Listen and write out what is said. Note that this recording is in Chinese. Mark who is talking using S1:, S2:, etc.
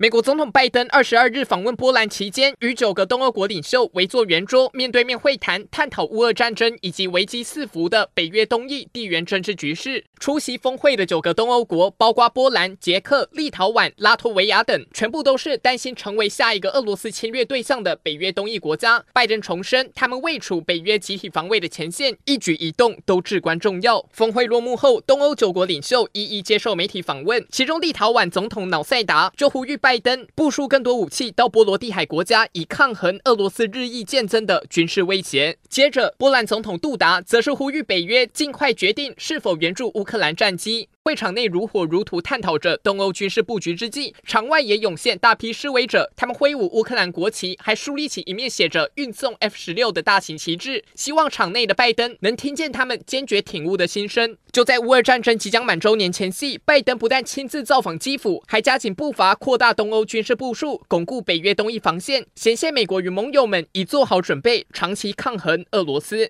S1: 美国总统拜登二十二日访问波兰期间，与九个东欧国领袖围坐圆桌，面对面会谈，探讨乌俄战争以及危机四伏的北约东翼地缘政治局势。出席峰会的九个东欧国，包括波兰、捷克、立陶宛、拉脱维亚等，全部都是担心成为下一个俄罗斯侵略对象的北约东翼国家。拜登重申，他们位处北约集体防卫的前线，一举一动都至关重要。峰会落幕后，东欧九国领袖一一接受媒体访问，其中立陶宛总统瑙塞达就呼吁拜。拜登部署更多武器到波罗的海国家，以抗衡俄罗斯日益渐增的军事威胁。接着，波兰总统杜达则是呼吁北约尽快决定是否援助乌克兰战机。会场内如火如荼探讨着东欧军事布局之际，场外也涌现大批示威者，他们挥舞乌克兰国旗，还树立起一面写着“运送 F 十六”的大型旗帜，希望场内的拜登能听见他们坚决挺乌的心声。就在乌俄战争即将满周年前夕，拜登不但亲自造访基辅，还加紧步伐扩大东欧军事部署，巩固北约东翼防线，显现美国与盟友们已做好准备，长期抗衡俄罗斯。